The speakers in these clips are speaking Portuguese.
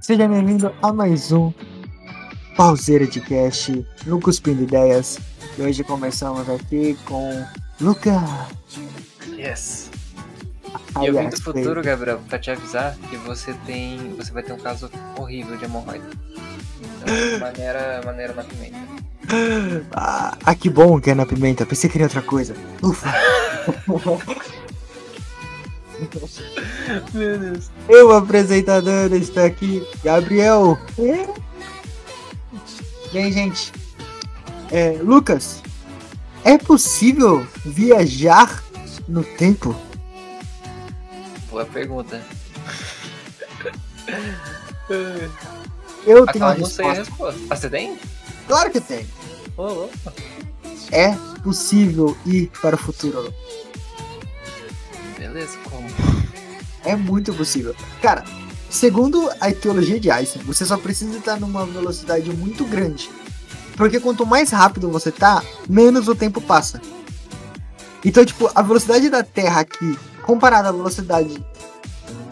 Seja bem-vindo a mais um Pauseira de Cast no Cuspindo Ideias. E hoje começamos aqui com Luca. Yes. Eu vim do futuro, Gabriel, pra te avisar que você tem. Você vai ter um caso horrível de hemorroida. Então, maneira, maneira na pimenta. Ah, ah, que bom que é na pimenta. Pensei que era outra coisa. Ufa. Meu Deus. Eu, apresentador, estou aqui, Gabriel. Bem, gente. É, Lucas, é possível viajar no tempo? Boa pergunta. Eu tenho uma resposta. resposta. Ah, você tem? Claro que tem. Ô, louco. É possível ir para o futuro. Beleza, como? É muito possível. Cara, segundo a etiologia de Einstein, você só precisa estar numa velocidade muito grande. Porque quanto mais rápido você tá, menos o tempo passa. Então, tipo, a velocidade da Terra aqui, comparada à velocidade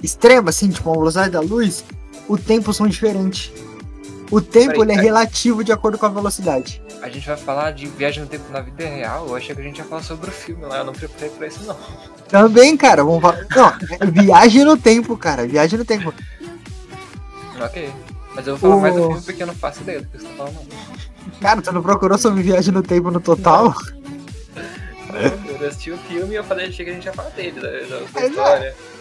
extrema, assim, tipo, a velocidade da luz, o tempo são diferentes. O tempo ele é relativo de acordo com a velocidade. A gente vai falar de viagem no tempo na vida real? Eu achei que a gente ia falar sobre o filme lá. Eu não preparei pra isso, não. Também, cara, vamos falar. Não, é viagem no tempo, cara. Viagem no tempo. Ok. Mas eu vou falar mais do O- filme porque eu não faço ideia do que você tá falando. Cara, tu não procurou sobre viagem no tempo no total? Eu assisti o filme e eu falei, achei que a gente ia falar dele, da, da, da É, história. Não,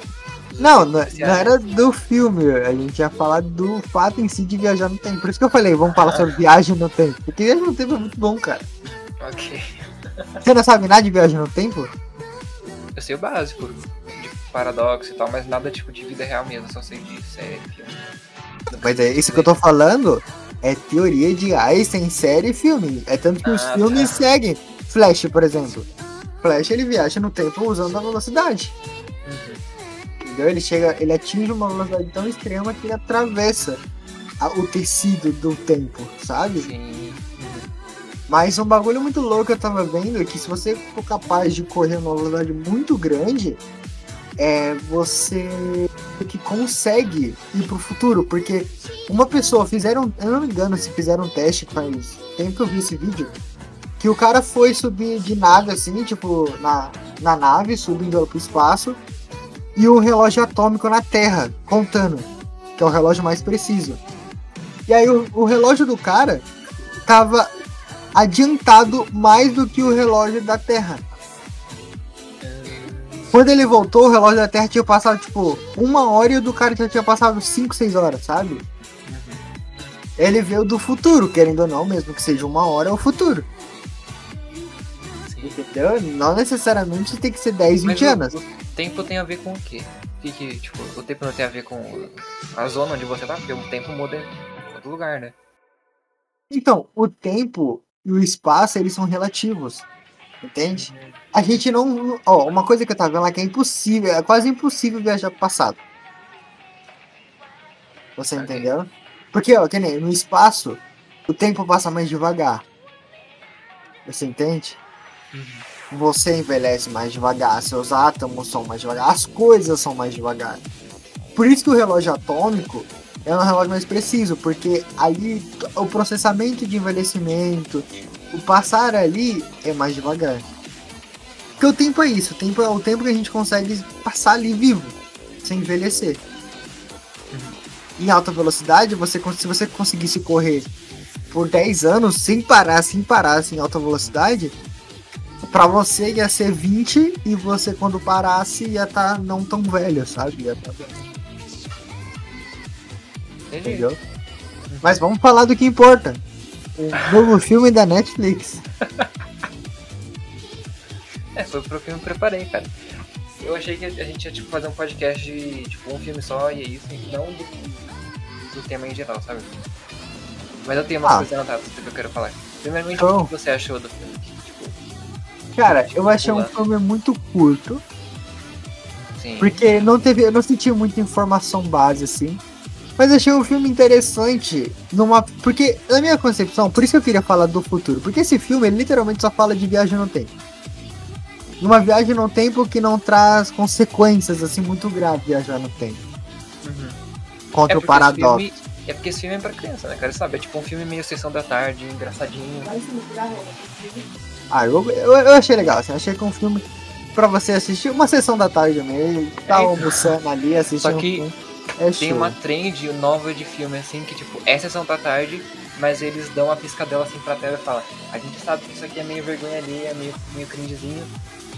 não, não era do filme. A gente ia falar do fato em si de viajar no tempo. Por isso que eu falei, vamos falar sobre viagem no tempo. Porque viagem no tempo é muito bom, cara. Ok. Você não sabe nada de viagem no tempo? Eu sei o básico, de paradoxo e tal, mas nada tipo de vida real mesmo, só sei de série, filme. Mas é isso que eu tô falando. É teoria de Einstein, série e filme. É tanto que os Ah, filmes tá. seguem. Flash, por exemplo. Flash ele viaja no tempo usando a velocidade. Entendeu? Ele chega, ele atinge uma velocidade tão extrema que ele atravessa a- o tecido do tempo, sabe? Sim. Mas um bagulho muito louco que eu tava vendo é que se você for capaz de correr numa velocidade muito grande, é você que consegue ir pro futuro. Porque uma pessoa fizeram, eu não me engano se fizeram um teste faz tempo que eu vi esse vídeo, que o cara foi subir de nave assim, tipo, na, na nave, subindo pro espaço, e o relógio atômico na Terra, contando, que é o relógio mais preciso. E aí o, o relógio do cara tava adiantado mais do que o relógio da Terra. Quando ele voltou, o relógio da Terra tinha passado, tipo, uma hora e o do cara já tinha passado 5, 6 horas, sabe? Ele veio do futuro, querendo ou não, mesmo que seja uma hora, é o futuro. Entendeu? Não necessariamente tem que ser 10, 20 Mas anos. Tempo tem a ver com o quê? O que, que, tipo, o tempo não tem a ver com a zona onde você tá, porque o tempo muda em todo lugar, né? Então, o tempo e o espaço, eles são relativos. Entende? A gente não. Ó, uma coisa que eu tava vendo lá que é impossível, é quase impossível viajar pro passado. Você entendeu? Porque, ó, que nem no espaço, o tempo passa mais devagar. Você entende? Você envelhece mais devagar, seus átomos são mais devagar, as coisas são mais devagar. Por isso que o relógio atômico é um relógio mais preciso, porque ali o processamento de envelhecimento, o passar ali é mais devagar. Porque o tempo é isso, o tempo é o tempo que a gente consegue passar ali vivo, sem envelhecer. Em alta velocidade, você, se você conseguisse correr por 10 anos sem parar, sem parar, assim, em alta velocidade, pra você ia ser 20 e você quando parasse ia estar não tão velho, sabe? Ia tá... Entendi. Entendeu? Mas vamos falar do que importa. O novo filme da Netflix. É, foi pro que eu me preparei, cara. Eu achei que a gente ia tipo, fazer um podcast de tipo, um filme só e é isso, e não do, do tema em geral, sabe? Mas eu tenho umas Ah. coisas anotadas que eu quero falar. Primeiramente, Então. o que você achou do filme? Cara, eu achei um filme muito curto, sim. porque não teve, eu não senti muita informação base assim. Mas achei um filme interessante numa, porque na minha concepção, por isso que eu queria falar do futuro, porque esse filme ele literalmente só fala de viagem no tempo. uma viagem no tempo que não traz consequências assim muito graves viajar no tempo. Uhum. Contra É o paradoxo. filme- É porque esse filme é pra criança, né, cara? Sabe? É tipo um filme meio sessão da tarde, engraçadinho. Ah, eu, eu, eu achei legal, assim, achei que é um filme pra você assistir uma sessão da tarde mesmo, tá É. almoçando ali, assistindo Só um que filme. É Tem show. uma trend nova de filme, assim, que tipo, é sessão da tarde, mas eles dão uma piscadela assim pra tela e falam, a gente sabe que isso aqui é meio vergonha alheia, meio, meio cringezinho,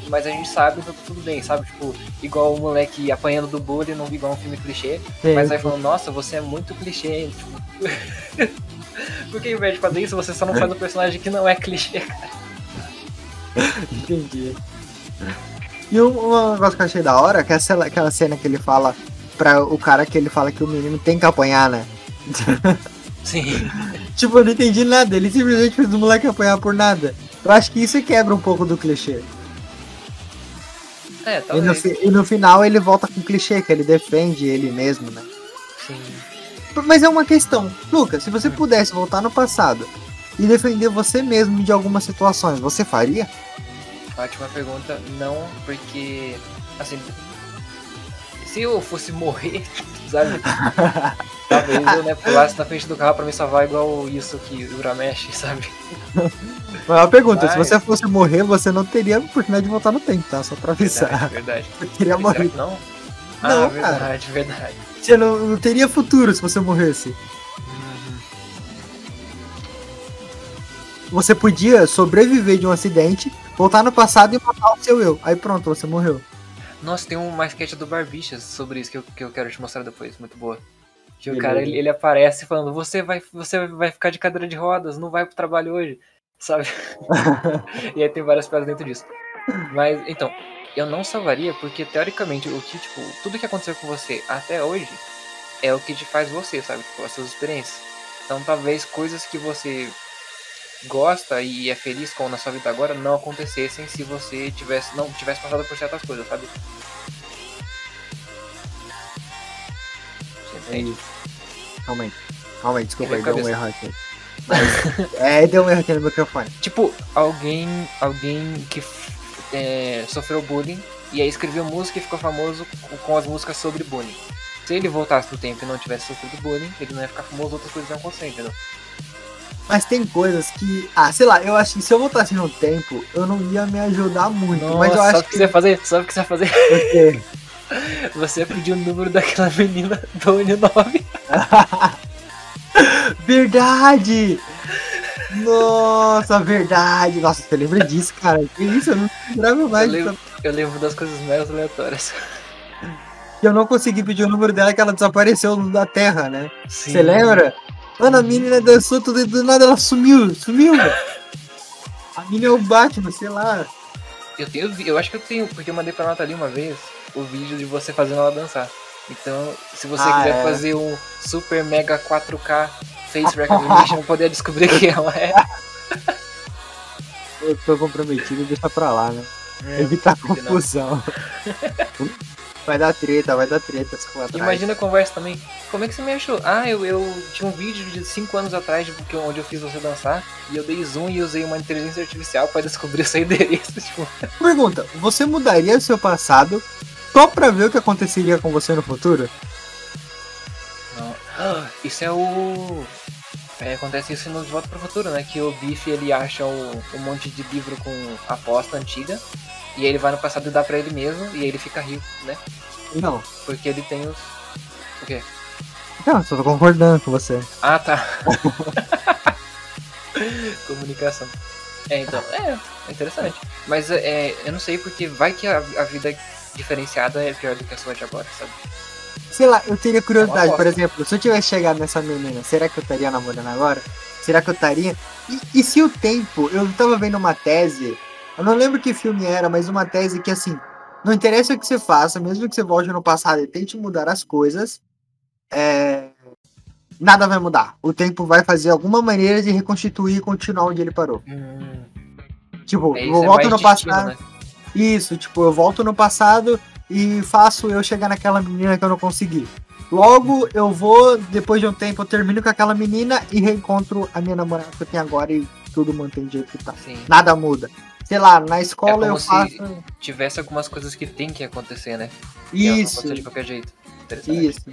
mas a gente sabe, então tudo bem, sabe? Tipo, igual o moleque apanhando do bullying, não igual um filme clichê, É, mas aí falando, nossa, você é muito clichê, tipo. Porque ao invés de fazer isso, você só não faz um personagem que não é clichê. Entendi. E um, um negócio que eu achei da hora, que é aquela, aquela cena que ele fala pra o cara que ele fala que o menino tem que apanhar, né? Sim. Tipo, eu não entendi nada, ele simplesmente fez o moleque apanhar por nada. Eu acho que isso quebra um pouco do clichê. É, E no, talvez. e no final ele volta com o clichê, que ele defende ele mesmo, né? Sim. Mas é uma questão. Lucas, se você pudesse voltar no passado e defender você mesmo de algumas situações, você faria? Ótima pergunta. Não, porque. Assim. Se eu fosse morrer, sabe? Talvez eu né, pulasse na frente do carro pra me salvar igual isso que o Uramesh, sabe? Mas uma pergunta, se Mas- você fosse morrer, você não teria a oportunidade de voltar no tempo, tá? Só pra Verdade, avisar. verdade. Você teria morrido. não? Não, ah, cara. verdade, verdade. Você não, não teria futuro se você morresse. Você podia sobreviver de um acidente, voltar no passado e matar o seu eu. Aí pronto, você morreu. Nossa, tem uma sketch do Barbichas sobre isso que eu, que eu quero te mostrar depois, muito boa. Que o Beleza. cara, ele, ele aparece falando, você vai, você vai ficar de cadeira de rodas, não vai pro trabalho hoje, sabe? e aí tem várias piadas dentro disso. Mas, então, eu não salvaria porque, teoricamente, o que, tipo, tudo que aconteceu com você até hoje é o que te faz você, sabe? Tipo, as suas experiências. Então, talvez coisas que você gosta e é feliz com na sua vida agora não acontecessem se você tivesse não tivesse passado por certas coisas, sabe? Você É entende? isso. Calma aí. Calma aí, desculpa aí, deu um erro aqui. Mas- é, deu um erro aqui no microfone. Tipo, alguém alguém que é, sofreu bullying e aí escreveu música e ficou famoso com- com as músicas sobre bullying. Se ele voltasse no tempo e não tivesse sofrido bullying, ele não ia ficar famoso, outras coisas iam acontecer, entendeu? Mas tem coisas que. Ah, sei lá, eu acho que se eu voltasse no tempo, eu não ia me ajudar muito. mas eu Nossa, acho o que você ia fazer? Sabe o que você ia fazer? que. Você ia pedir o número daquela menina do Uni9. Verdade! Nossa, verdade! Nossa, você lembra disso, cara? Que isso? Eu não lembrava Eu mais. lembro, eu lembro das coisas mais aleatórias. Eu não consegui pedir o número dela, que ela desapareceu da Terra, né? Sim. Você lembra? Mano, a menina dançou tudo e do nada ela sumiu, sumiu! A menina é o Batman, sei lá. Eu tenho, eu acho que eu tenho, porque eu mandei pra Nathalie uma vez o vídeo de você fazendo ela dançar. Então, se você Ah, quiser é. fazer um super mega 4K face recognition, poder descobrir quem ela é. Eu tô comprometido, deixa pra lá, né? É, Evitar confusão. Vai dar treta, vai dar treta se for atrás. Imagina a conversa também. Como é que você me achou? Ah, eu, eu tinha um vídeo de 5 anos atrás de- que- onde eu fiz você dançar e eu dei zoom e usei uma inteligência artificial pra descobrir o seu endereço. Tipo, Pergunta, você mudaria o seu passado só pra ver o que aconteceria com você no futuro? não. Ah, Isso é o. É, acontece isso no De Volta pro Futuro, né? Que o Biff ele acha o- um monte de livro com aposta antiga. E ele vai no passado e dá pra ele mesmo. E aí ele fica rico, né? Não. Porque ele tem os. O quê? Não, só tô concordando com você. Ah, tá. Comunicação. É, então, é, é interessante. Mas é, eu não sei porque vai que a, a vida diferenciada é pior do que a sua de agora, sabe? Sei lá, eu teria curiosidade, É por exemplo, se eu tivesse chegado nessa menina, será que eu estaria namorando agora? Será que eu estaria? E, e se o tempo, eu tava vendo uma tese, eu não lembro que filme era, mas uma tese que assim, não interessa o que você faça, mesmo que você volte no passado e tente mudar as coisas, é, nada vai mudar. O tempo vai fazer alguma maneira de reconstituir e continuar onde ele parou. Hum, Tipo, é, eu é volto mais no passado. né? Isso, tipo, eu volto no passado e faço eu chegar naquela menina que eu não consegui. Logo, eu vou, depois de um tempo, eu termino com aquela menina e reencontro a minha namorada que eu tenho agora e tudo mantém do jeito que tá. Sim. Nada muda. Sei lá, na escola é eu faço. tivesse algumas coisas que tem que acontecer, né? Isso. de qualquer jeito. Isso.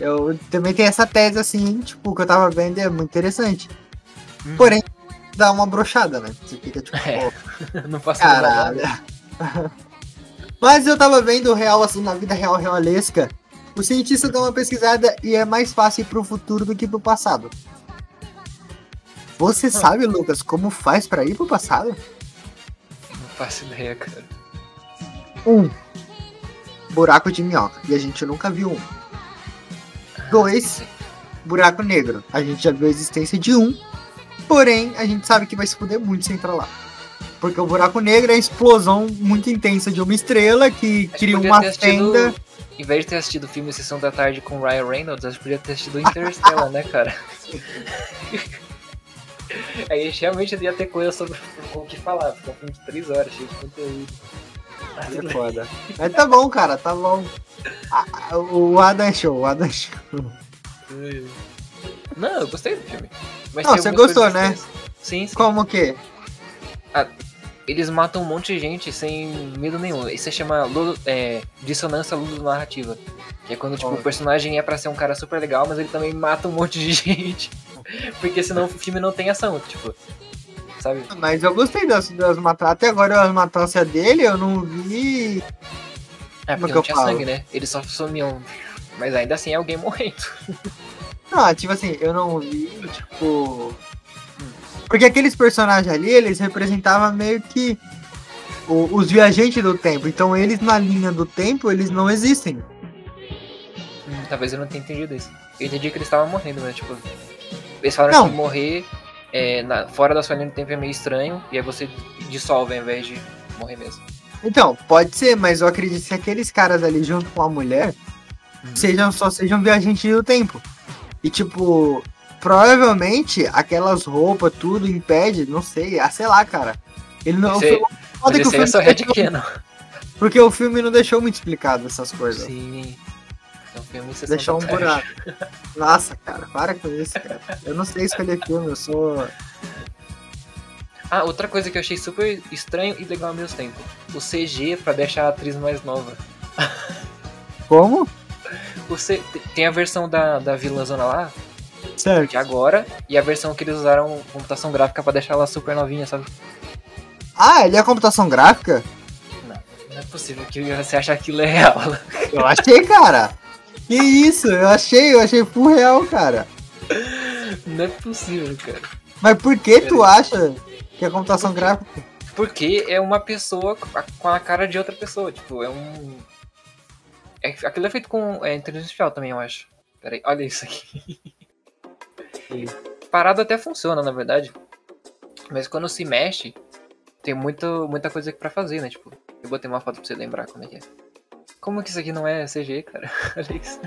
Eu também tenho essa tese assim, tipo, que eu tava vendo é muito interessante. Uhum. Porém, dá uma brochada, né? Você fica tipo, é. não passa caralho. Mas eu tava vendo real, assim, na vida real realesca. O cientista dá uma pesquisada e é mais fácil ir pro futuro do que pro passado. Você ah. sabe, Lucas, como faz para ir pro passado? Faço ideia, cara. Um. Buraco de minhoca. E a gente nunca viu um. Dois. Buraco negro. A gente já viu a existência de um. Porém, a gente sabe que vai se fuder muito se entrar lá. Porque o buraco negro é a explosão muito intensa de uma estrela que cria uma fenda. Em vez de ter assistido o filme Sessão da Tarde com Ryan Reynolds, acho que podia ter assistido Interstellar, né, cara? Aí realmente ia ter coisa sobre o que falar, porque é um filme de 3 horas, cheio de conteúdo. É foda. Mas tá bom, cara, tá bom. O Adam é show, o Adam é show. Não, eu gostei do filme. Mas Não, você gostou, né? Sim, sim. Como que? Ah, eles matam um monte de gente sem medo nenhum. Isso se chama é, dissonância narrativa Que é quando tipo, oh. o personagem é pra ser um cara super legal, mas ele também mata um monte de gente. Porque senão o filme não tem ação, tipo. Sabe? Mas eu gostei das, das matanças. Até agora as matanças dele eu não vi. É, porque não tinha falo? sangue, né? Eles só sumiam. Mas ainda assim é alguém morrendo. Não, tipo assim, eu não vi, tipo. Porque aqueles personagens ali, eles representavam meio que o, os viajantes do tempo. Então eles na linha do tempo, eles não existem. Hum, talvez eu não tenha entendido isso. Eu entendi que eles estavam morrendo, né? Tipo, eles falaram não. que morrer é, na, fora da sua linha do tempo é meio estranho, e aí você dissolve ao invés de morrer mesmo. Então, pode ser, mas eu acredito que aqueles caras ali junto com a mulher uhum. sejam só sejam viajantes do tempo. E tipo, provavelmente aquelas roupas, tudo impede, não sei, ah, sei lá, cara. Ele não. Foda que o filme é só deixou, Porque o filme não deixou muito explicado essas coisas. Sim. É um filme Deixou um buraco. Nossa, cara, para com isso, cara. Eu não sei escolher filme, eu sou. Ah, outra coisa que eu achei super estranho e legal ao mesmo tempo. O CG pra deixar a atriz mais nova. Como? Você tem a versão da, da vilãzona lá, certo. de agora, e a versão que eles usaram computação gráfica para deixar ela super novinha, sabe? Ah, ele é computação gráfica? Não, não é possível que você ache aquilo é real. Eu achei, cara. Que isso? Eu achei, eu achei full real, cara. Não é possível, cara. Mas por que tu acha que é computação gráfica? Porque é uma pessoa com a cara de outra pessoa, tipo, é um é, aquilo é feito com é, inteligência artificial também, eu acho. Pera aí, olha isso aqui. Parado até funciona, na verdade. Mas quando se mexe, tem muito, muita coisa pra fazer, né? Tipo, eu botei uma foto pra você lembrar como é que é. Como que isso aqui não é CG, cara? olha isso.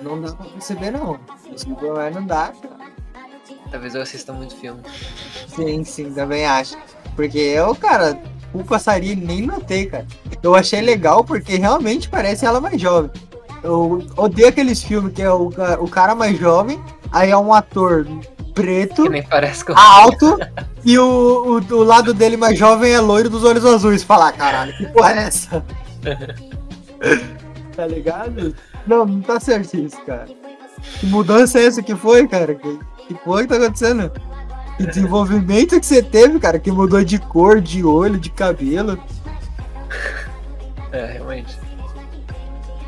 Não dá pra perceber, não. Se não é, não dá, cara. Talvez eu assista muito filme. Sim, sim, também acho. Porque eu, cara, o passarinho nem notei, cara. Eu achei legal porque realmente parece ela mais jovem. Eu odeio aqueles filmes que é o, o cara mais jovem, aí é um ator preto, alto, e o, o, lado dele mais jovem é loiro dos olhos azuis. Falar, caralho, que porra é essa? tá ligado? Não, não tá certo isso, cara. Que mudança é essa que foi, cara? Que, que porra que tá acontecendo? Que desenvolvimento que você teve, cara, que mudou de cor, de olho, de cabelo. É, realmente.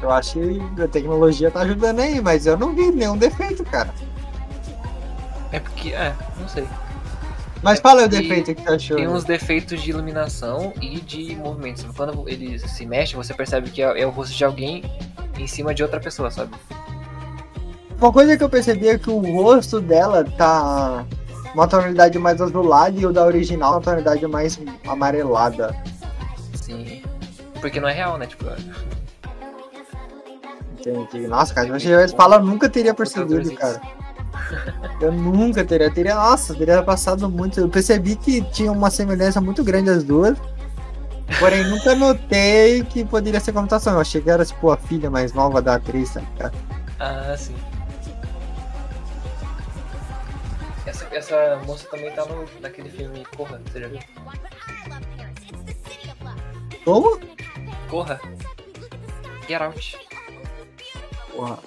Eu acho que a tecnologia tá ajudando aí, mas eu não vi nenhum defeito, cara. É porque, é, não sei. Mas é fala o defeito que você achou. Tem né? uns defeitos de iluminação e de movimentos. Quando ele se mexe, você percebe que é, é o rosto de alguém em cima de outra pessoa, sabe? Uma coisa que eu percebi é que o rosto dela tá uma tonalidade mais azulada e o da original uma tonalidade mais amarelada. Sim. Porque não é real, né? Tipo. Entendi. Nossa, cara, se eu fala, eu nunca teria percebido, cara. Eu nunca teria, teria, nossa, teria passado muito. Eu percebi que tinha uma semelhança muito grande as duas. Porém, nunca notei que poderia ser computação. Eu achei que era, tipo, a filha mais nova da atriz, tá Ah, sim. Essa, essa moça também tá no, naquele filme Corra, você já viu? Como? Corra. Get out. Porra.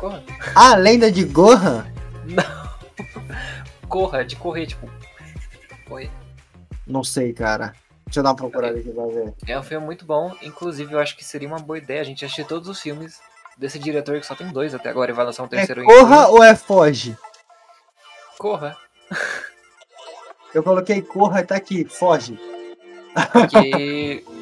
Corra. Ah, lenda de Gohan? Não. Corra, de correr, tipo. Correr. Não sei, cara. Deixa eu dar uma procurada aqui pra ver. É um filme muito bom. Inclusive, eu acho que seria uma boa ideia a gente assistir todos os filmes desse diretor, que só tem dois até agora, e vai lançar um terceiro É Corra ou é Foge? Corra. Eu coloquei Corra e tá aqui, Foge. Porque.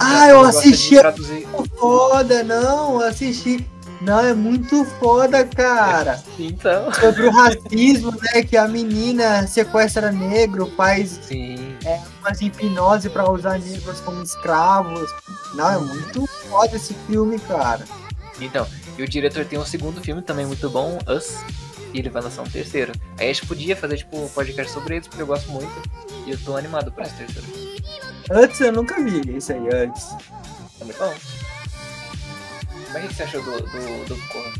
Ah, eu assisti. É traduzir. foda, não, eu assisti. Não, é muito foda, cara. Então. Sobre o racismo, né? Que a menina sequestra negro, faz Sim. umas hipnose pra usar negros como escravos. Não, é muito foda esse filme, cara. Então, e o diretor tem um segundo filme também muito bom, Us, e ele vai lançar um terceiro. Aí a gente podia fazer, tipo, um podcast sobre eles, porque eu gosto muito, e eu tô animado pra esse terceiro. Antes eu nunca vi isso aí, antes. Tá muito bom. Mas o que você achou do, do, do Corra?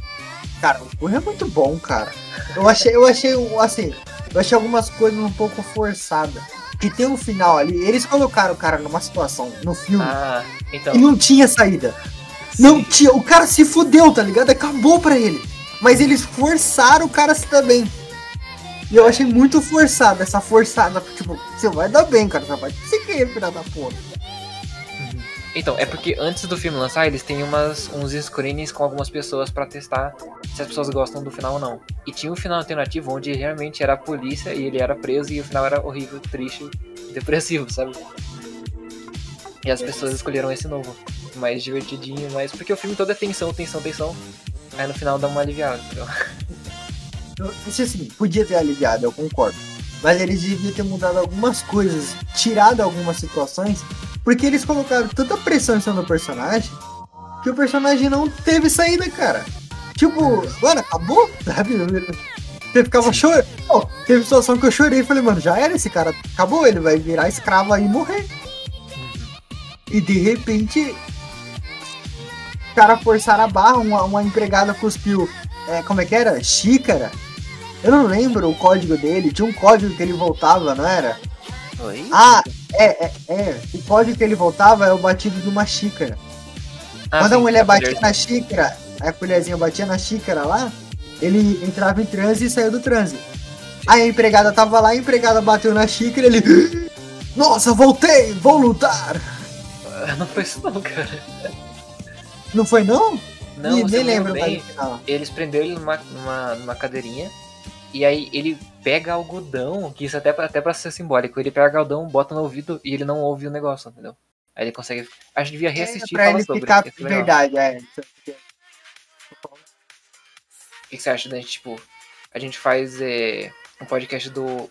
Cara, o Corra é muito bom, cara. Eu achei, eu achei, assim, eu achei algumas coisas um pouco forçadas. Que tem um final ali, eles colocaram o cara numa situação no filme Ah, então. e não tinha saída. Não tinha, o cara se fudeu, tá ligado? Acabou pra ele. Mas eles forçaram o cara a se dar bem. E eu achei muito forçado, essa forçada. Tipo, você vai dar bem, cara. Você vai conseguir, filha da porra. Então, é porque antes do filme lançar, eles têm umas, uns screenings com algumas pessoas pra testar se as pessoas gostam do final ou não. E tinha um final alternativo onde realmente era a polícia e ele era preso e o final era horrível, triste, depressivo, sabe? E as pessoas escolheram esse novo, mais divertidinho, mas porque o filme todo é tensão, tensão, tensão. Aí no final dá uma aliviada, entendeu? Eu, isso assim, podia ter aliviado, eu concordo. Mas eles deviam ter mudado algumas coisas, tirado algumas situações, porque eles colocaram tanta pressão em cima do personagem que o personagem não teve saída, cara. Tipo, mano, acabou, sabe? Você ficava chorando. Teve situação que eu chorei e falei, mano, já era esse cara, acabou, ele vai virar escravo aí e morrer. E de repente, os caras forçaram a barra, uma, uma empregada cuspiu. É, como é que era? Xícara? Eu não lembro o código dele, tinha um código que ele voltava, não era? Oi? Ah, é, é, é. O código que ele voltava é o batido de uma xícara. Ah, Quando a sim, mulher a batia colher- na xícara, a colherzinha batia na xícara lá, ele entrava em transe e saiu do transe. Aí a empregada tava lá, a empregada bateu na xícara e ele. Nossa, voltei! Vou lutar! Não foi isso não, cara. Não foi não? Não, você nem lembro bem. eles prenderam ele numa, numa, numa cadeirinha e aí ele pega algodão, que isso até pra, até pra ser simbólico, ele pega algodão, bota no ouvido e ele não ouve o negócio, entendeu? Aí ele consegue. Acho que devia É, reassistir e pra falar ele sobre. ficar legal. verdade, é. O que que você acha da gente, tipo, a gente faz é, um podcast do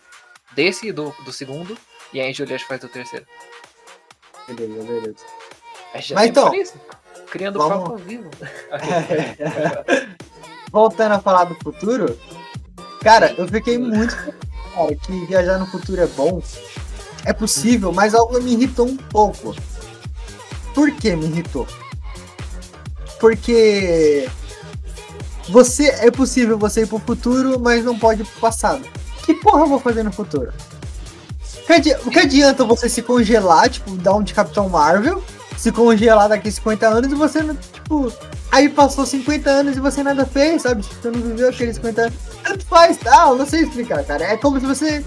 desse e do, do segundo, e aí a Juliette faz do terceiro. Beleza, beleza. A gente Mas então. Criando vamos- papo vivo. Voltando a falar do futuro, cara, eu fiquei muito cara, que viajar no futuro é bom. É possível, mas algo me irritou um pouco. Por que me irritou? Porque você é possível você ir pro futuro, mas não pode ir pro passado. Que porra eu vou fazer no futuro? Que que adianta você se congelar, tipo, dar um de Capitão Marvel, se congelar daqui 50 anos e você não, tipo, Aí passou 50 anos e você nada fez, sabe? Você não viveu aqueles 50 anos. Tanto faz, tá? Eu não sei explicar, cara. É como se você.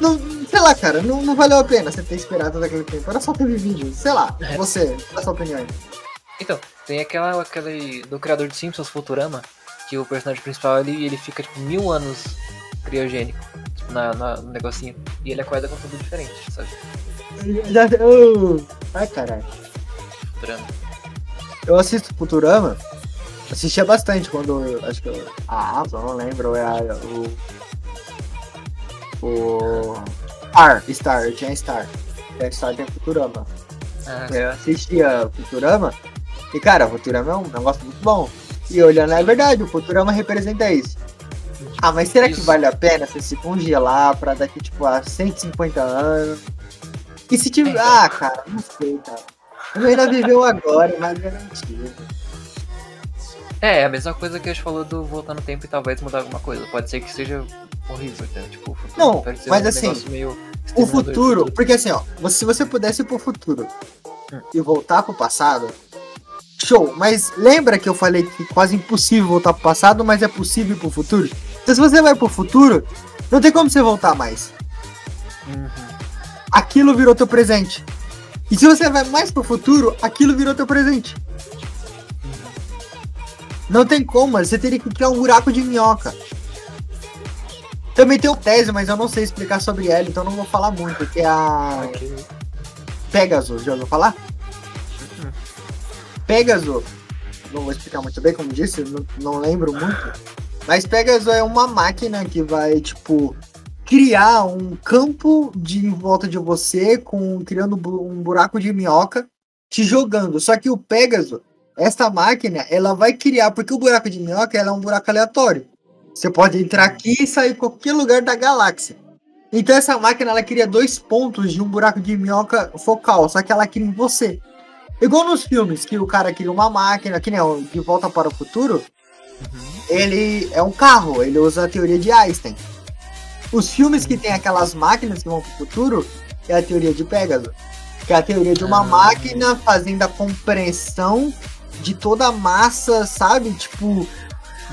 Não, sei lá, cara, não, não valeu a pena você ter esperado todo aquele tempo. Era só ter vivido. Sei lá, É. você, qual a sua opinião aí? Então, tem aquela, aquele do criador de Simpsons, Futurama, que o personagem principal ele, ele fica tipo mil anos criogênico tipo, na, na- no negocinho. E ele acorda com tudo diferente, sabe? Já, oh, ai, caralho. Futurama. Eu assisto Futurama. Assistia bastante quando. eu- Acho que eu. Ah, só não lembro. É a- o. O. Star, Star, eu tinha Star. É, Star tem Futurama. Ah, Eu assistia Futurama. E cara, Futurama é um negócio muito bom. E olhando, é verdade, o Futurama representa isso. Ah, mas será que vale a pena você se congelar pra daqui, tipo, a 150 anos? E se tiver. Então. Ah, cara, não sei, cara. Eu ainda viveu agora, mas garantido. É, é a mesma coisa que a gente falou do voltar no tempo e talvez mudar alguma coisa. Pode ser que seja horrível, até, tipo, o futuro Não, mas um assim, meio O futuro, porque assim, ó, se você pudesse ir pro futuro Hum. e voltar pro passado, show. Mas lembra que eu falei que quase impossível voltar pro passado, mas é possível ir pro futuro? Então se você vai pro futuro, não tem como você voltar mais. Uhum. Aquilo virou teu presente. E se você vai mais pro futuro, aquilo virou teu presente. Não tem como, você teria que criar um buraco de minhoca. Também tem o tese, mas eu não sei explicar sobre ela, então não vou falar muito, que é a. Pegasus, já ouviu falar? Uhum. Pegasus, não vou explicar muito bem, como disse, não, não lembro muito. Mas Pegasus é uma máquina que vai, tipo, criar um campo de em volta de você, com criando um buraco de minhoca, te jogando. Só que o Pegasus, esta máquina, ela vai criar, porque o buraco de minhoca ela é um buraco aleatório. Você pode entrar aqui e sair em qualquer lugar da galáxia. Então essa máquina ela cria dois pontos de um buraco de minhoca focal, só que ela cria em você. Igual nos filmes, que o cara cria uma máquina, que nem o De Volta para o Futuro, Uhum. ele é um carro, ele usa a teoria de Einstein. Os filmes que tem aquelas máquinas que vão pro futuro é a teoria de Pegasus. Que é a teoria de uma Ah. máquina fazendo a compreensão de toda a massa, sabe? Tipo,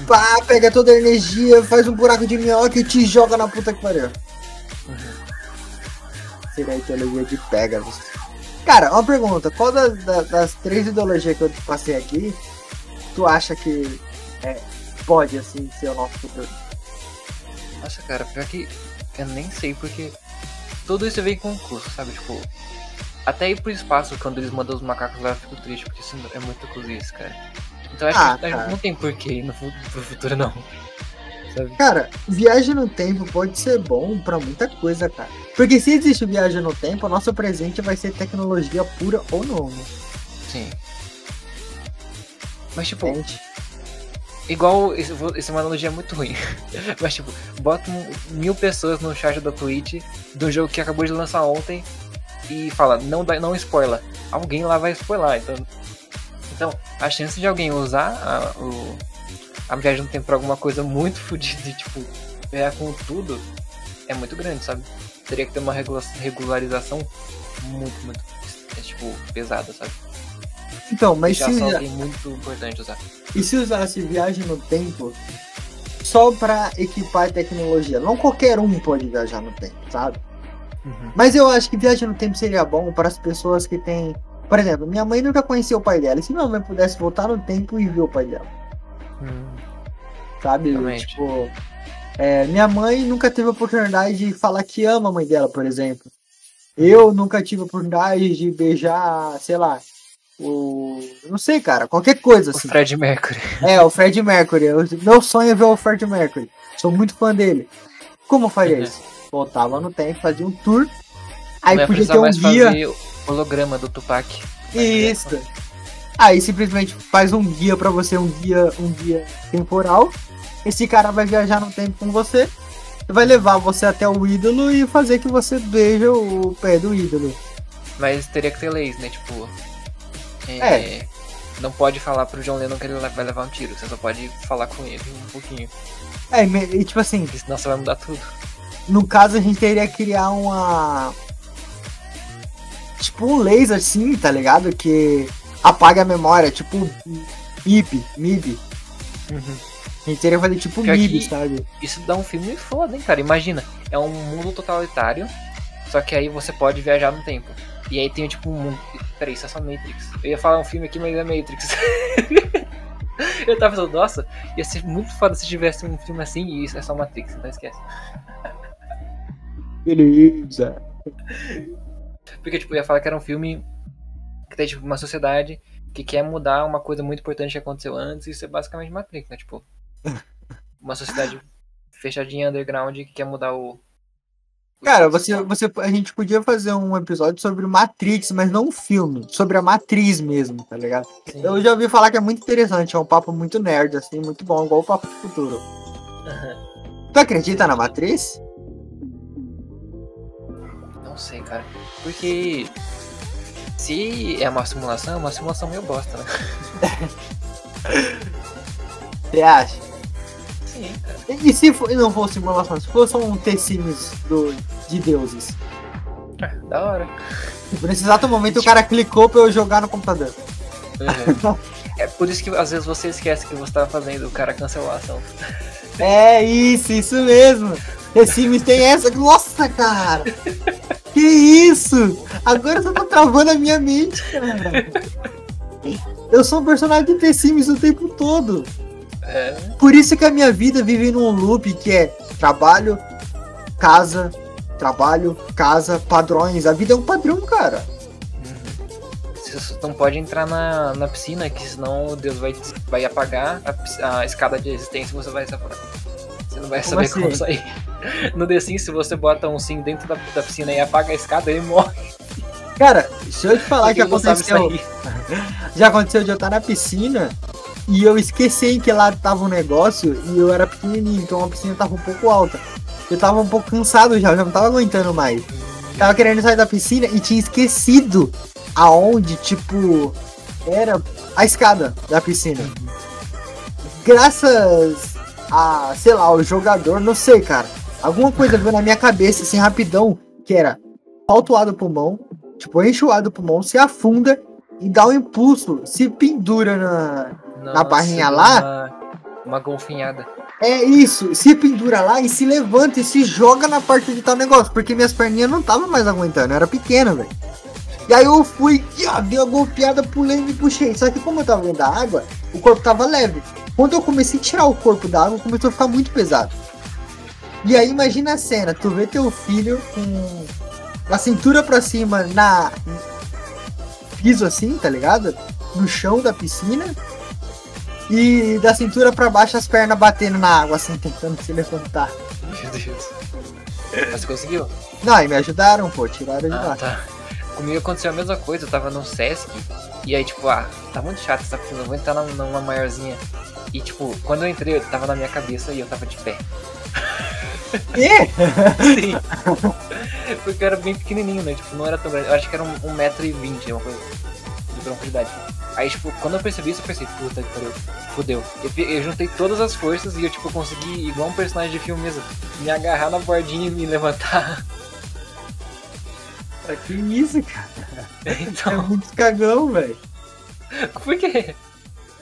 pá, pega toda a energia, faz um buraco de minhoca e te joga na puta que pariu. Seria a ideologia de Pegasus. Cara, uma pergunta: qual das, das, das três ideologias que eu passei aqui, tu acha que é, pode, assim, ser o nosso futuro? Nossa, cara, pior que eu nem sei porque tudo isso vem com um custo, sabe? Tipo, até ir pro espaço quando eles mandam os macacos lá eu fico triste, porque isso é muito cozice, cara. Então acho Ah, que cara. não tem porquê ir no pro futuro, não. Sabe? Cara, viagem no tempo pode ser bom pra muita coisa, cara. Porque se existe viagem no tempo, o nosso presente vai ser tecnologia pura ou não, né? Sim. Mas tipo, Entende? igual. Essa é uma analogia muito ruim. Mas tipo, bota mil pessoas no chat da Twitch do jogo que acabou de lançar ontem e fala, não, dá, não spoiler. Alguém lá vai spoiler, então. Então, a chance de alguém usar a, o, a viagem no tempo pra alguma coisa muito fodida e, tipo, pegar com tudo é muito grande, sabe? Teria que ter uma regula- regularização muito, muito, é, tipo, pesada, sabe? Então, mas Já se, muito importante usar. e se usasse viagem no tempo só pra equipar tecnologia? Não qualquer um pode viajar no tempo, sabe? Uhum. Mas eu acho que viagem no tempo seria bom para as pessoas que têm. Por exemplo, minha mãe nunca conheceu o pai dela. E se minha mãe pudesse voltar no tempo e ver o pai dela? Hum. sabe? Tipo, é, minha mãe nunca teve a oportunidade de falar que ama a mãe dela, por exemplo. Eu nunca tive a oportunidade de beijar, sei lá, o. Não sei, cara, qualquer coisa O assim. Fred Mercury. É, o Fred Mercury. Eu- meu sonho é ver o Fred Mercury. Sou muito fã dele. Como eu faria Uhum. isso? Voltava no tempo, fazia um tour. Aí não ia podia ter um guia. holograma do Tupac. Isso. Aí simplesmente faz um guia pra você, um guia, um guia temporal. Esse cara vai viajar no tempo com você, vai levar você até o ídolo e fazer que você beije o pé do ídolo. Mas teria que ter leis, né? Tipo. é, É. Não pode falar pro John Lennon que ele vai levar um tiro. Você só pode falar com ele um pouquinho. É, e tipo assim, Porque senão você vai mudar tudo. No caso a gente teria que criar uma. Tipo um laser assim, tá ligado? Que apaga a memória, tipo MIB, MIB. A gente teria que fazer tipo Pior MIB, sabe? Isso dá um filme foda, hein, cara? Imagina, é um mundo totalitário, só que aí você pode viajar no tempo. E aí tem tipo um mundo. Peraí, isso é só Matrix. Eu ia falar um filme aqui, mas é Matrix. Eu tava pensando, nossa, ia ser muito foda se tivesse um filme assim e isso é só Matrix, então esquece. Beleza. Porque, tipo, eu ia falar que era um filme que tem, tipo, uma sociedade que quer mudar uma coisa muito importante que aconteceu antes, e isso é basicamente Matrix, né? Tipo, uma sociedade fechadinha, underground, que quer mudar o. o Cara, você, você, a gente podia fazer um episódio sobre Matrix, mas não um filme, sobre a matriz mesmo, tá ligado? Sim. Eu já ouvi falar que é muito interessante, é um papo muito nerd, assim, muito bom, igual o Papo do Futuro. Aham. Tu acredita na matriz? Não sei, cara. Porque. Se é uma simulação, é uma simulação meio bosta, né? Você acha? Sim, cara. E, se for, não fosse simulação, se fosse só um T-Sims de deuses? É, da hora. Tipo, nesse exato momento o cara clicou pra eu jogar no computador. Uhum. É por isso que às vezes você esquece que você tava fazendo o cara cancelar a ação. É isso, isso mesmo. Esse me tem essa. Nossa, cara! Que isso? Agora você tá travando a minha mente, cara. Eu sou um personagem de The Sims o tempo todo. É. Por isso que a minha vida vive num loop que é trabalho, casa, trabalho, casa, padrões. A vida é um padrão, cara. Você não pode entrar na, na piscina, que senão Deus vai, vai apagar a, a escada de resistência e você vai se afogar. Você não vai Como saber assim? como sair. No The Sims, se você bota um sim dentro da, da piscina e apaga a escada, ele morre. Cara, deixa eu te falar que porque aconteceu. Já aconteceu de eu estar na piscina e eu esqueci que lá tava um negócio e eu era pequenininho, então a piscina tava um pouco alta. Eu tava um pouco cansado já, eu já não tava aguentando mais. Tava querendo sair da piscina e tinha esquecido aonde, tipo, era a escada da piscina. Graças a, sei lá, o jogador, não sei, cara. Alguma coisa veio na minha cabeça, assim, rapidão, que era falta o ar do pulmão, tipo, enche o ar do pulmão, se afunda e dá um impulso, se pendura na. Nossa, barrinha deu lá? Uma, golfinhada. É isso, se pendura lá e se levanta e se joga na parte de tal negócio, porque minhas perninhas não estavam mais aguentando, era pequena, velho. E aí eu fui, ó, dei uma golpeada, pulei e me puxei. Só que como eu tava dentro da água, o corpo tava leve. Quando eu comecei a tirar o corpo da água, começou a ficar muito pesado. E aí imagina a cena, tu vê teu filho com a cintura pra cima na piso assim, tá ligado? No chão da piscina. E da cintura pra baixo as pernas batendo na água assim, tentando se levantar. Meu Deus. Mas você conseguiu? Não, e me ajudaram, pô, tiraram de Ah, lá. tá. Comigo aconteceu a mesma coisa, eu tava no Sesc, e aí, tipo, ah, tá muito chato essa piscina, eu vou entrar numa, numa maiorzinha. E, tipo, quando eu entrei, eu tava na minha cabeça e eu tava de pé. E? Sim. Porque eu era bem pequenininho, né? Tipo, não era tão grande. Eu acho que era um, um metro e vinte, uma coisa de profundidade. Aí, tipo, quando eu percebi isso, eu pensei, puta que pariu, fudeu. Eu, eu juntei todas as forças e eu, tipo, consegui, igual um personagem de filme mesmo, me agarrar na bordinha e me levantar. Que isso, cara? É Então, muito cagão, velho. por quê?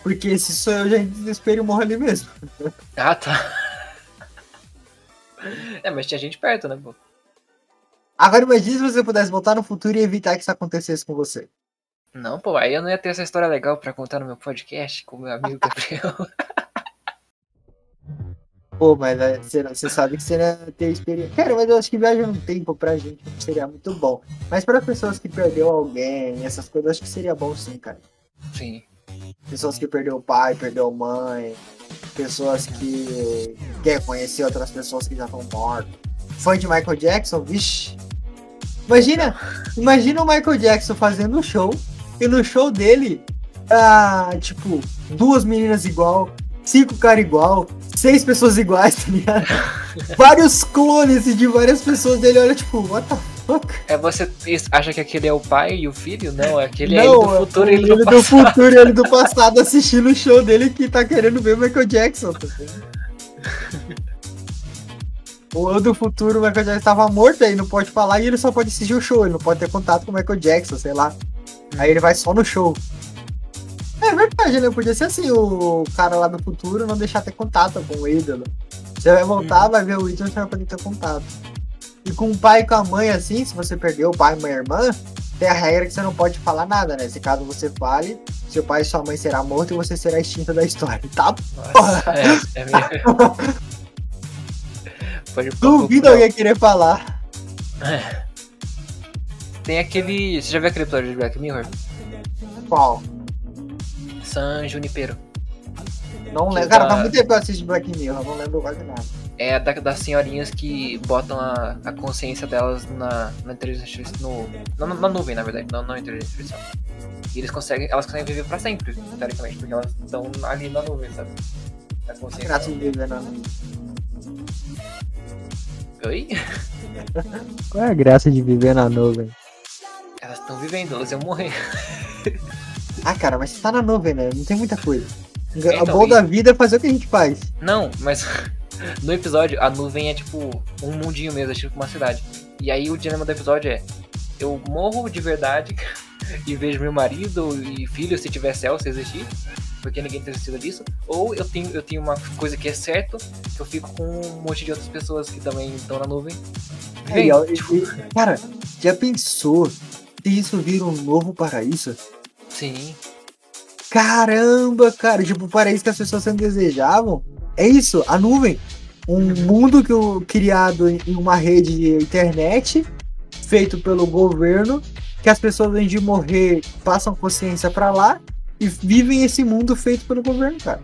Porque se sou eu, já desespero e morro ali mesmo. Ah, tá. É, mas tinha gente perto, né, pô? Agora imagine se você pudesse voltar no futuro e evitar que isso acontecesse com você. Não, pô, aí eu não ia ter essa história legal pra contar no meu podcast com o meu amigo Gabriel. Pô, mas é, você, você sabe que você não ia ter experiência. Cara, mas eu acho que viagem no tempo pra gente seria muito bom. Mas para pessoas que perdeu alguém, essas coisas, eu acho que seria bom sim, cara. Sim. Pessoas que perdeu o pai, perdeu mãe, pessoas que quer conhecer outras pessoas que já estão mortas. Fã de Michael Jackson, vixe. Imagina, imagina o Michael Jackson fazendo um show e no show dele, ah, tipo, duas meninas igual, cinco caras igual, seis pessoas iguais, tá ligado? Vários clones de várias pessoas dele, olha, tipo, what the fuck? É você acha que aquele é o pai e o filho? Não, aquele Não, é ele do futuro e ele do ele passado. do futuro e ele do passado assistindo o show dele que tá querendo ver o Michael Jackson. Tá o eu do futuro, o Michael Jackson tava morto aí, não pode falar e ele só pode assistir o show, ele não pode ter contato com o Michael Jackson, sei lá. Aí ele vai só no show. É verdade, né? Podia ser assim, o cara lá do futuro não deixar ter contato com o ídolo. Você vai voltar, vai ver o ídolo, você vai poder ter contato. E com o pai e com a mãe, assim, se você perdeu o pai, mãe e irmã, tem a regra que você não pode falar nada, né? Se caso você fale, seu pai e sua mãe será morto e você será extinta da história, tá? Nossa, é, é mesmo. Duvido alguém querer falar. É. Tem aquele. Você já viu aquele episódio de Black Mirror? Qual? San Junipero. Não lembro. Cara, da- faz muito tempo que eu assisto Black Mirror, não lembro quase nada. É da, das senhorinhas que botam a, a consciência delas na, na inteligência artificial. No, na, na nuvem, na verdade, não na inteligência artificial. E eles conseguem, elas conseguem viver pra sempre, teoricamente, porque elas estão ali na nuvem, sabe? A consciência. Graças a Deus, né? Oi? Qual é a graça de viver na nuvem? Elas estão vivendo, elas iam morrer. Ah, cara, mas você tá na nuvem, né? Não tem muita coisa. Então, o bom e... da vida é fazer o que a gente faz. Não, mas no episódio a nuvem é tipo um mundinho mesmo, é tipo uma cidade. E aí o dilema do episódio é: eu morro de verdade e vejo meu marido e filho se tiver céu, se existir, porque ninguém tem certeza disso, ou eu tenho, eu tenho uma coisa que é certo, que eu fico com um monte de outras pessoas que também estão na nuvem. É, e, tipo... cara, já pensou se isso vira um novo paraíso? Sim. Caramba, cara, tipo, o paraíso que as pessoas sempre desejavam. É isso, a nuvem. Um mundo que eu, criado em uma rede de internet, feito pelo governo, que as pessoas, além de morrer, passam consciência para lá e vivem esse mundo feito pelo governo, cara.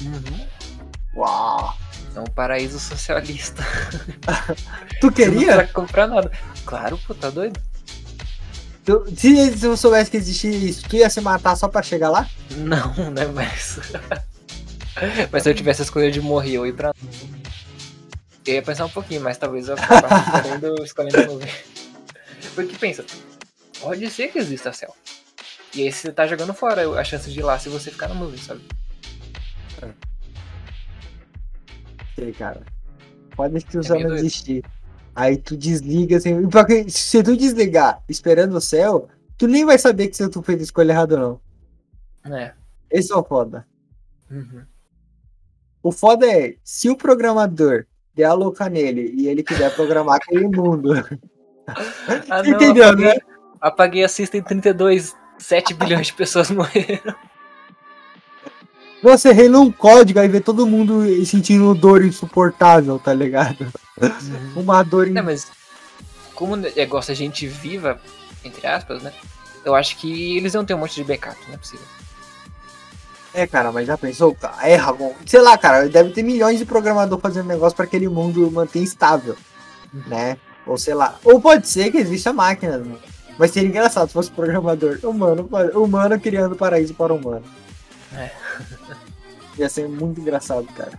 Uhum. Uau! É um paraíso socialista. tu queria? não comprar nada. Claro, pô, tá doido. Tu, se, se eu soubesse que existia isso, tu ia se matar só pra chegar lá? Não, né, mas. mas se eu tivesse a escolha de morrer ou ir pra. Eu ia pensar um pouquinho, mas talvez eu acabasse escolhendo, escolhendo nuvem. Porque pensa, pode ser que exista céu. E aí você tá jogando fora a chance de ir lá se você ficar na nuvem, sabe? É. Sei, cara. Pode que o céu não existir. Aí tu desliga assim. Porque se tu desligar esperando o céu, tu nem vai saber que se tu fez a escolha errada ou não. É. Esse é o foda. Uhum. O foda é, se o programador der a louca nele e ele quiser programar aquele mundo. Ah, não, Entendeu, apaguei, né? Apaguei a System 32, 7 bilhões de pessoas morreram. Você rei num código e vê todo mundo sentindo dor insuportável, tá ligado? Uhum. Uma dor. In... Não, mas como o negócio a gente viva, entre aspas, né? Eu acho que eles vão ter um monte de backup, não é possível. É, cara, mas já pensou? Erra, bom. Sei lá, cara, deve ter milhões de programador fazendo negócio para aquele mundo manter estável, né? Ou sei lá. Ou pode ser que exista máquina, né? Mas seria engraçado se fosse programador humano, humano criando paraíso para humano. É. Ia ser muito engraçado, cara.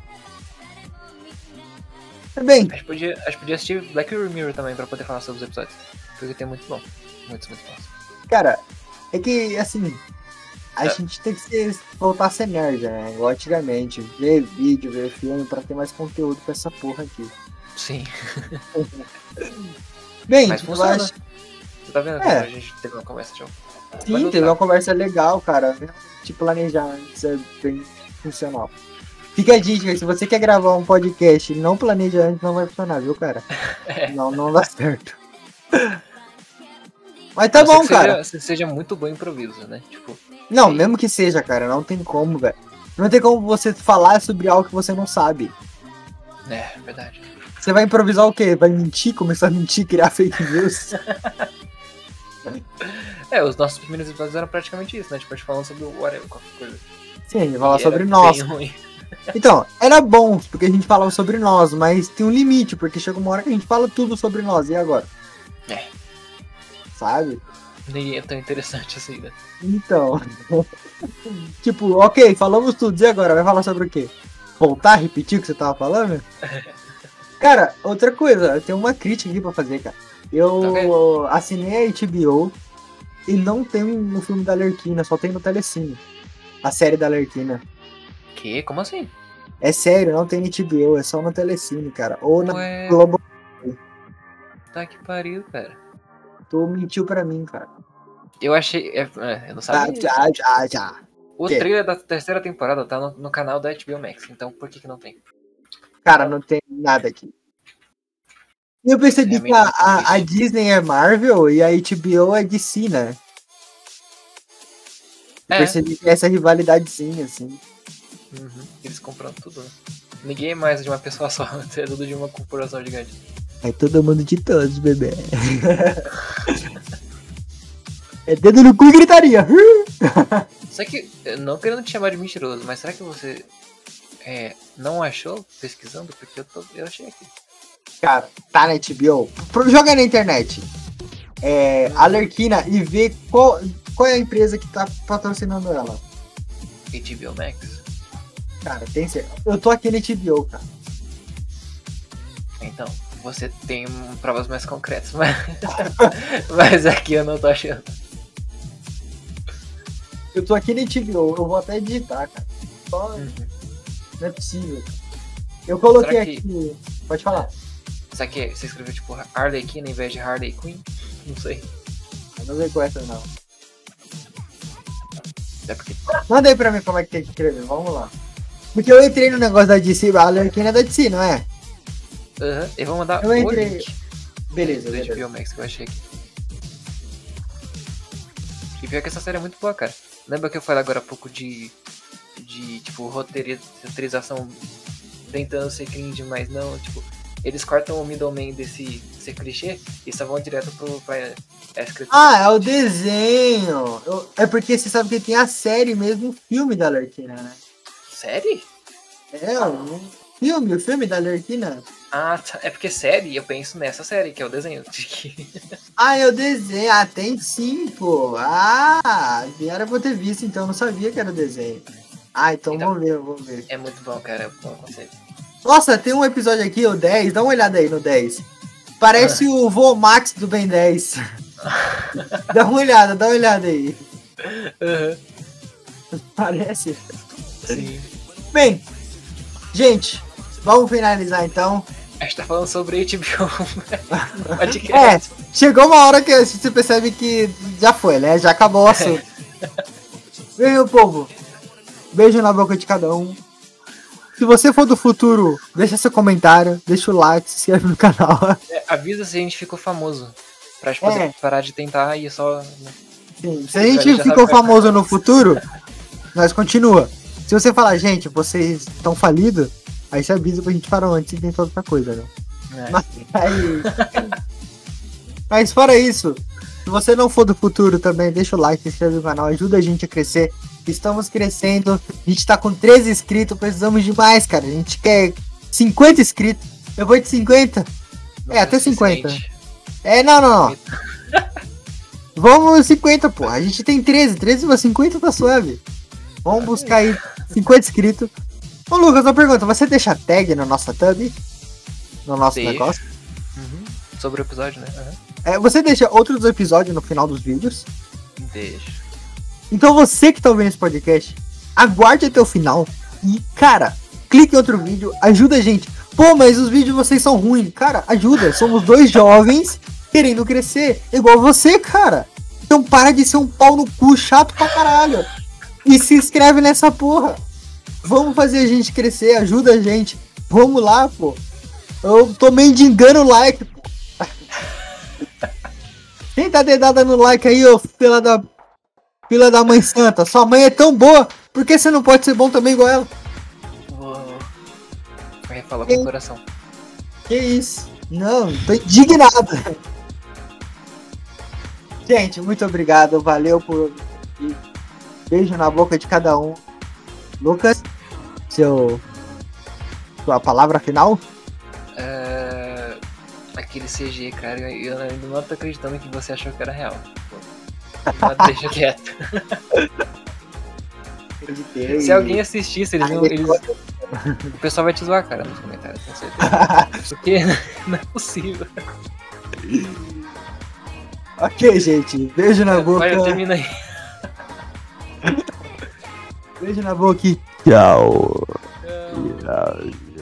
É bem. Acho que podia, acho que podia assistir Black Mirror também pra poder falar sobre os episódios. Porque tem muito bom. Muitos, muito bons. Cara, é que, assim, a é. gente tem que ser, voltar a ser nerd, né? Igual antigamente. Ver vídeo, ver filme pra ter mais conteúdo pra essa porra aqui. Sim. Bem, Mas funciona. Acho... Você tá vendo é. a gente teve uma conversa de Sim, teve uma conversa legal, cara. Te planejar antes é bem funcional. Fica a dica, se você quer gravar um podcast e não planeja antes, não vai funcionar, viu, cara? É. Não, não dá certo. Mas tá bom, cara. Seja, seja muito bom improviso, né? Tipo. Não, sim. mesmo que seja, cara, não tem como, velho. Não tem como você falar sobre algo que você não sabe. É, verdade. Você vai improvisar o quê? Vai mentir, começar a mentir, criar fake news? é, os nossos primeiros episódios eram praticamente isso, né? Tipo, a gente falando sobre o whatever, qualquer coisa. Sim, falar sobre nós. Então, era bom, porque a gente falava sobre nós, mas tem um limite, porque chega uma hora que a gente fala tudo sobre nós, e agora? É. Sabe? Nem é tão interessante assim, né? Então. tipo, ok, falamos tudo, e agora? Vai falar sobre o quê? Voltar a repetir o que você tava falando? Cara, outra coisa, eu tenho uma crítica aqui pra fazer, cara. Eu tá assinei a HBO e não tem no filme da Lerquina, só tem no Telecine. A série da Lerquina. Que? Como assim? É sério, não tem no HBO, é só no Telecine, cara. Ou na Ué... Globo. Tá que pariu, cara. Tu mentiu pra mim, cara. Eu achei. É, é eu não sabia. Já, já, já. O que? trailer da terceira temporada tá no, no, canal da HBO Max, então por que, que não tem? Cara, não tem nada aqui. Eu percebi que a, a, a, Disney é Marvel e a HBO é DC, né? Eu é. percebi que essa rivalidadezinha, assim. Uhum. Eles compram tudo, né? Ninguém é mais de uma pessoa só, é tudo de uma corporação gigante. É todo mundo de todos, bebê. é dedo no cu e gritaria. Só que, não querendo te chamar de mentiroso, mas será que você é, não achou pesquisando? Porque eu, tô, eu achei aqui. Cara, tá na HBO. Joga na internet. É, Alerquina e vê qual, qual é a empresa que tá patrocinando ela. HBO Max? Cara, tem certeza. Eu tô aqui na HBO, cara. Então, você tem provas mais concretas, mas, mas aqui eu não tô achando. Eu tô aqui na HBO, eu vou até digitar, cara. só. Uhum. Não é possível. Eu coloquei que... aqui. Pode falar. Será que você escreveu tipo Harley Quinn em vez de Harley Quinn? Não sei. Eu não sei com essa não. É porque... Manda aí pra mim como é que tem que escrever, vamos lá. Porque eu entrei no negócio da DC, a Arlequina é da DC, não é? Aham, uhum. eu vou mandar eu entrei... Link. Beleza, beleza. HBO Max que eu achei aqui. E pior que essa série é muito boa, cara. Lembra que eu falei agora há pouco de. de, tipo, roteirização tentando ser cringe, mas não, tipo, eles cortam o middleman desse, desse clichê e só vão direto pro, pra é Ah, é o desenho! Eu, é porque você sabe que tem a série mesmo, o filme da Lerquina, né? Série? É, o filme, o filme da Lerquina. Ah, tá. é porque série, eu penso nessa série, que é o desenho. ah, é o desenho. Ah, tem sim, pô. Ah, era pra ter visto, então eu não sabia que era o desenho. Ah, então, então vamos ver, vamos ver. É muito bom, cara, é bom. Nossa, tem um episódio aqui, o 10, dá uma olhada aí no 10. Parece o Vô Max do Ben 10. dá uma olhada, dá uma olhada aí. Uhum. Parece. Sim. Bem, gente, vamos finalizar então. A gente tá falando sobre HBO. é, chegou uma hora que você percebe que já foi, né? Já acabou o assunto. Vem, meu povo. Beijo na boca de cada um. Se você for do futuro, deixa seu comentário, deixa o like, se inscreve no canal. É, avisa se a gente ficou famoso. Pra gente poder é. parar de tentar e só. Né? Sim, se a gente ficou famoso no futuro, nós continua. Se você falar, gente, vocês estão falidos, aí você avisa pra gente parar antes e tentar outra coisa, né? É. Mas, aí... Mas fora isso, se você não for do futuro também, deixa o like, se inscreve no canal, ajuda a gente a crescer. Estamos crescendo. A gente tá com 13 inscritos. Precisamos de mais, cara. A gente quer 50 inscritos. Eu vou de 50. Não é, até 50. É, não, não, não. Vamos 50, pô. A gente tem 13. 13 pra 50 tá suave. Vamos buscar aí 50 inscritos. Ô, Lucas, uma pergunta. Você deixa tag na nossa thumb? No nosso Deixo. negócio? Uhum. Sobre o episódio, né? Uhum. É, você deixa outros episódios no final dos vídeos? Deixa. Então você que tá ouvindo esse podcast, aguarde até o final e, cara, clique em outro vídeo, ajuda a gente. Pô, mas os vídeos de vocês são ruins. Cara, ajuda. Somos dois jovens querendo crescer. Igual você, cara. Então para de ser um pau no cu chato pra caralho. E se inscreve nessa porra. Vamos fazer a gente crescer, ajuda a gente. Vamos lá, pô. Eu tô mendigando o like, pô. Quem tá dedada no like aí, ô pela da Filha da mãe santa, sua mãe é tão boa, por que você não pode ser bom também igual ela? Vou. Vai falar com o coração. Que isso? Não, tô indignado. Gente, muito obrigado, valeu por. Beijo na boca de cada um. Lucas, seu. Sua palavra final? É... Aquele CG, cara, eu ainda não tô acreditando que você achou que era real. deixa quieto. Se alguém assistisse, eles não. Eles... O pessoal vai te zoar, cara, nos comentários, com certeza. Porque não é possível. Ok, gente. Beijo na boca. Vai, termina aí. Beijo na boca. Yeah. Tchau.